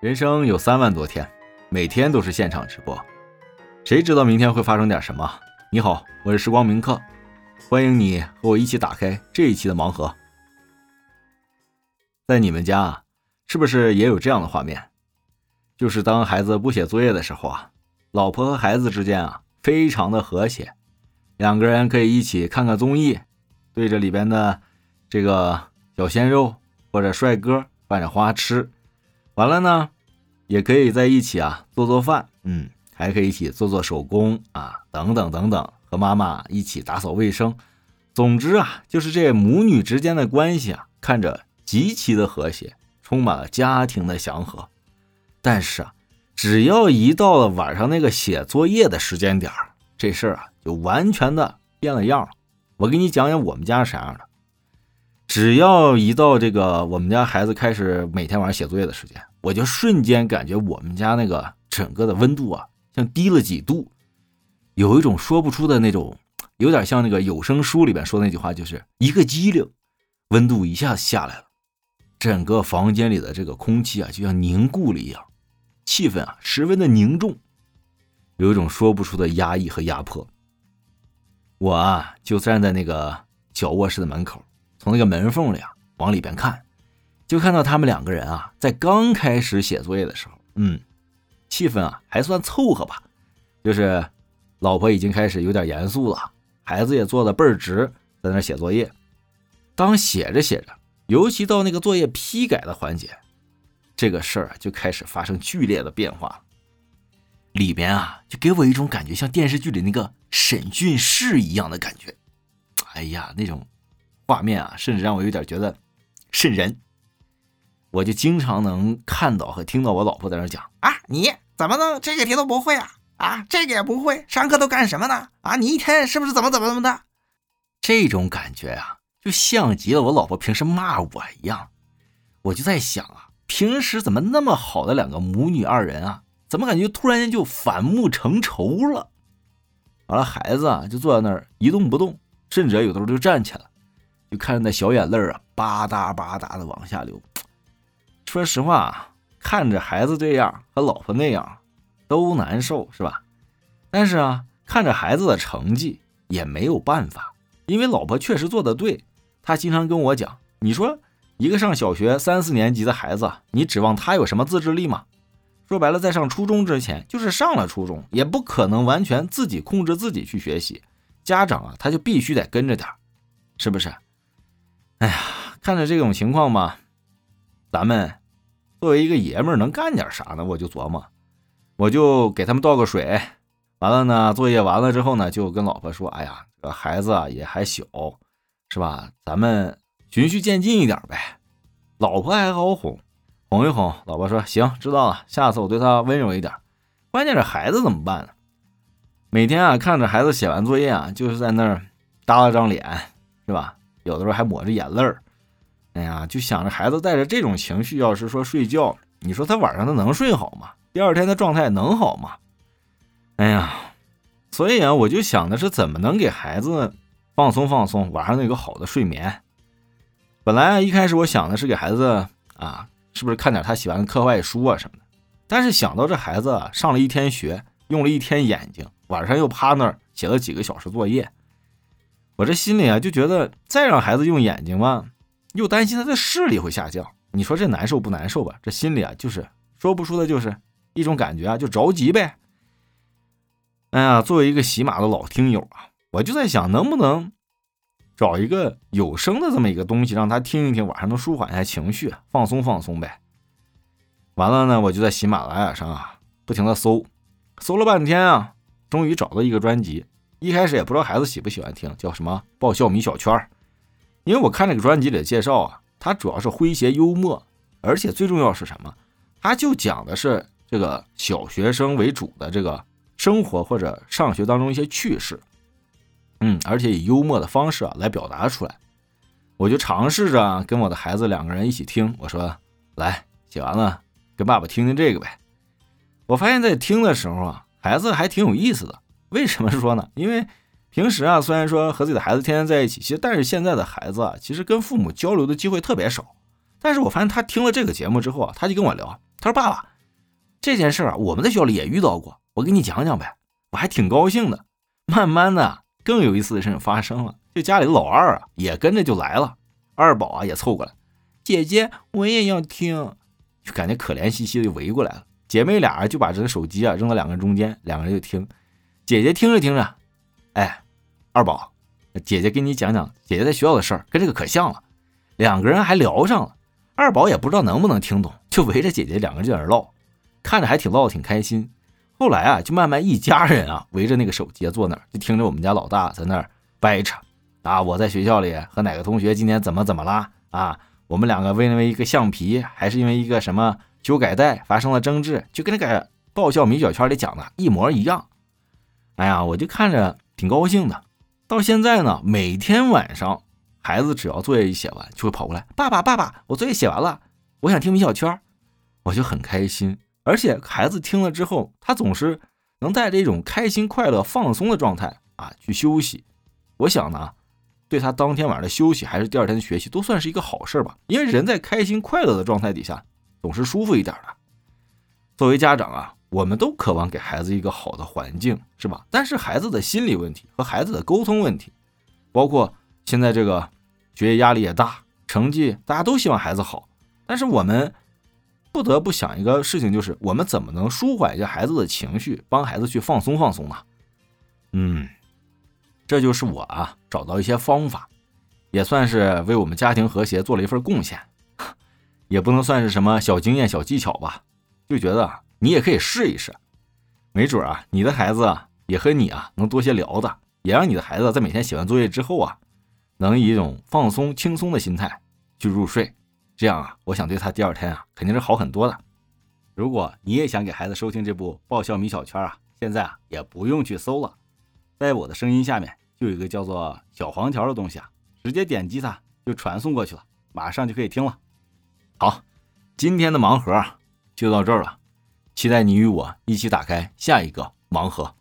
人生有三万多天，每天都是现场直播，谁知道明天会发生点什么？你好，我是时光铭刻，欢迎你和我一起打开这一期的盲盒。在你们家，是不是也有这样的画面？就是当孩子不写作业的时候啊，老婆和孩子之间啊，非常的和谐，两个人可以一起看看综艺，对着里边的这个小鲜肉或者帅哥犯着花痴。完了呢，也可以在一起啊做做饭，嗯，还可以一起做做手工啊，等等等等，和妈妈一起打扫卫生。总之啊，就是这母女之间的关系啊，看着极其的和谐，充满了家庭的祥和。但是啊，只要一到了晚上那个写作业的时间点这事儿啊就完全的变了样了。我给你讲讲我们家是啥样的。只要一到这个我们家孩子开始每天晚上写作业的时间，我就瞬间感觉我们家那个整个的温度啊，像低了几度，有一种说不出的那种，有点像那个有声书里边说那句话，就是一个机灵，温度一下子下来了，整个房间里的这个空气啊，就像凝固了一样，气氛啊十分的凝重，有一种说不出的压抑和压迫。我啊就站在那个小卧室的门口。从那个门缝里啊往里边看，就看到他们两个人啊在刚开始写作业的时候，嗯，气氛啊还算凑合吧，就是老婆已经开始有点严肃了，孩子也坐的倍儿直，在那写作业。当写着写着，尤其到那个作业批改的环节，这个事儿就开始发生剧烈的变化，里边啊就给我一种感觉，像电视剧里那个审讯室一样的感觉。哎呀，那种。画面啊，甚至让我有点觉得瘆人。我就经常能看到和听到我老婆在那讲啊，你怎么能这个题都不会啊？啊，这个也不会，上课都干什么呢？啊，你一天是不是怎么怎么怎么的？这种感觉啊，就像极了我老婆平时骂我一样。我就在想啊，平时怎么那么好的两个母女二人啊，怎么感觉突然间就反目成仇了？完了，孩子啊就坐在那儿一动不动，甚至有的时候就站起来。就看着那小眼泪啊，吧嗒吧嗒的往下流。说实话啊，看着孩子这样和老婆那样，都难受，是吧？但是啊，看着孩子的成绩也没有办法，因为老婆确实做的对。她经常跟我讲：“你说一个上小学三四年级的孩子，你指望他有什么自制力吗？说白了，在上初中之前，就是上了初中，也不可能完全自己控制自己去学习。家长啊，他就必须得跟着点是不是？”哎呀，看着这种情况吧，咱们作为一个爷们儿能干点啥呢？我就琢磨，我就给他们倒个水，完了呢，作业完了之后呢，就跟老婆说：“哎呀，这孩子啊也还小，是吧？咱们循序渐进一点呗。”老婆还好哄，哄一哄，老婆说：“行，知道了，下次我对他温柔一点。”关键是孩子怎么办呢？每天啊，看着孩子写完作业啊，就是在那儿耷拉张脸，是吧？有的时候还抹着眼泪儿，哎呀，就想着孩子带着这种情绪，要是说睡觉，你说他晚上他能睡好吗？第二天的状态能好吗？哎呀，所以啊，我就想的是怎么能给孩子放松放松，晚上有个好的睡眠。本来啊，一开始我想的是给孩子啊，是不是看点他喜欢的课外书啊什么的？但是想到这孩子上了一天学，用了一天眼睛，晚上又趴那儿写了几个小时作业。我这心里啊就觉得，再让孩子用眼睛吧，又担心他的视力会下降。你说这难受不难受吧？这心里啊就是说不出的，就是一种感觉啊，就着急呗。哎呀，作为一个喜马的老听友啊，我就在想，能不能找一个有声的这么一个东西，让他听一听，晚上能舒缓一下情绪，放松放松呗。完了呢，我就在喜马拉雅上啊，不停的搜，搜了半天啊，终于找到一个专辑。一开始也不知道孩子喜不喜欢听，叫什么爆笑米小圈因为我看这个专辑里的介绍啊，它主要是诙谐幽默，而且最重要是什么？它就讲的是这个小学生为主的这个生活或者上学当中一些趣事，嗯，而且以幽默的方式啊来表达出来。我就尝试着跟我的孩子两个人一起听，我说：“来，写完了，跟爸爸听听这个呗。”我发现，在听的时候啊，孩子还挺有意思的。为什么说呢？因为平时啊，虽然说和自己的孩子天天在一起，其实但是现在的孩子啊，其实跟父母交流的机会特别少。但是我发现他听了这个节目之后啊，他就跟我聊，他说：“爸爸，这件事啊，我们在学校里也遇到过，我给你讲讲呗，我还挺高兴的。慢慢的，更有意思的事情发生了，就家里的老二啊，也跟着就来了。二宝啊，也凑过来，姐姐我也要听，就感觉可怜兮兮的围过来了。姐妹俩就把这个手机啊扔到两个人中间，两个人就听。姐姐听着听着，哎，二宝，姐姐给你讲讲姐姐在学校的事儿，跟这个可像了。两个人还聊上了。二宝也不知道能不能听懂，就围着姐姐两个人在那唠，看着还挺唠的挺开心。后来啊，就慢慢一家人啊围着那个手机坐那儿，就听着我们家老大在那儿掰扯啊，我在学校里和哪个同学今天怎么怎么啦啊？我们两个为因为一个橡皮，还是因为一个什么修改带发生了争执，就跟那个爆笑米小圈里讲的一模一样。哎呀，我就看着挺高兴的。到现在呢，每天晚上。孩子只要作业一写完，就会跑过来，爸爸，爸爸，我作业写完了，我想听米小圈，我就很开心。而且孩子听了之后，他总是能带着一种开心、快乐、放松的状态啊去休息。我想呢，对他当天晚上的休息还是第二天的学习，都算是一个好事吧。因为人在开心、快乐的状态底下，总是舒服一点的。作为家长啊，我们都渴望给孩子一个好的环境，是吧？但是孩子的心理问题和孩子的沟通问题，包括现在这个。学业压力也大，成绩大家都希望孩子好，但是我们不得不想一个事情，就是我们怎么能舒缓一下孩子的情绪，帮孩子去放松放松呢？嗯，这就是我啊找到一些方法，也算是为我们家庭和谐做了一份贡献，也不能算是什么小经验小技巧吧，就觉得你也可以试一试，没准啊你的孩子也和你啊能多些聊的，也让你的孩子在每天写完作业之后啊。能以一种放松、轻松的心态去入睡，这样啊，我想对他第二天啊肯定是好很多的。如果你也想给孩子收听这部《爆笑米小圈》啊，现在啊也不用去搜了，在我的声音下面就有一个叫做小黄条的东西啊，直接点击它就传送过去了，马上就可以听了。好，今天的盲盒就到这儿了，期待你与我一起打开下一个盲盒。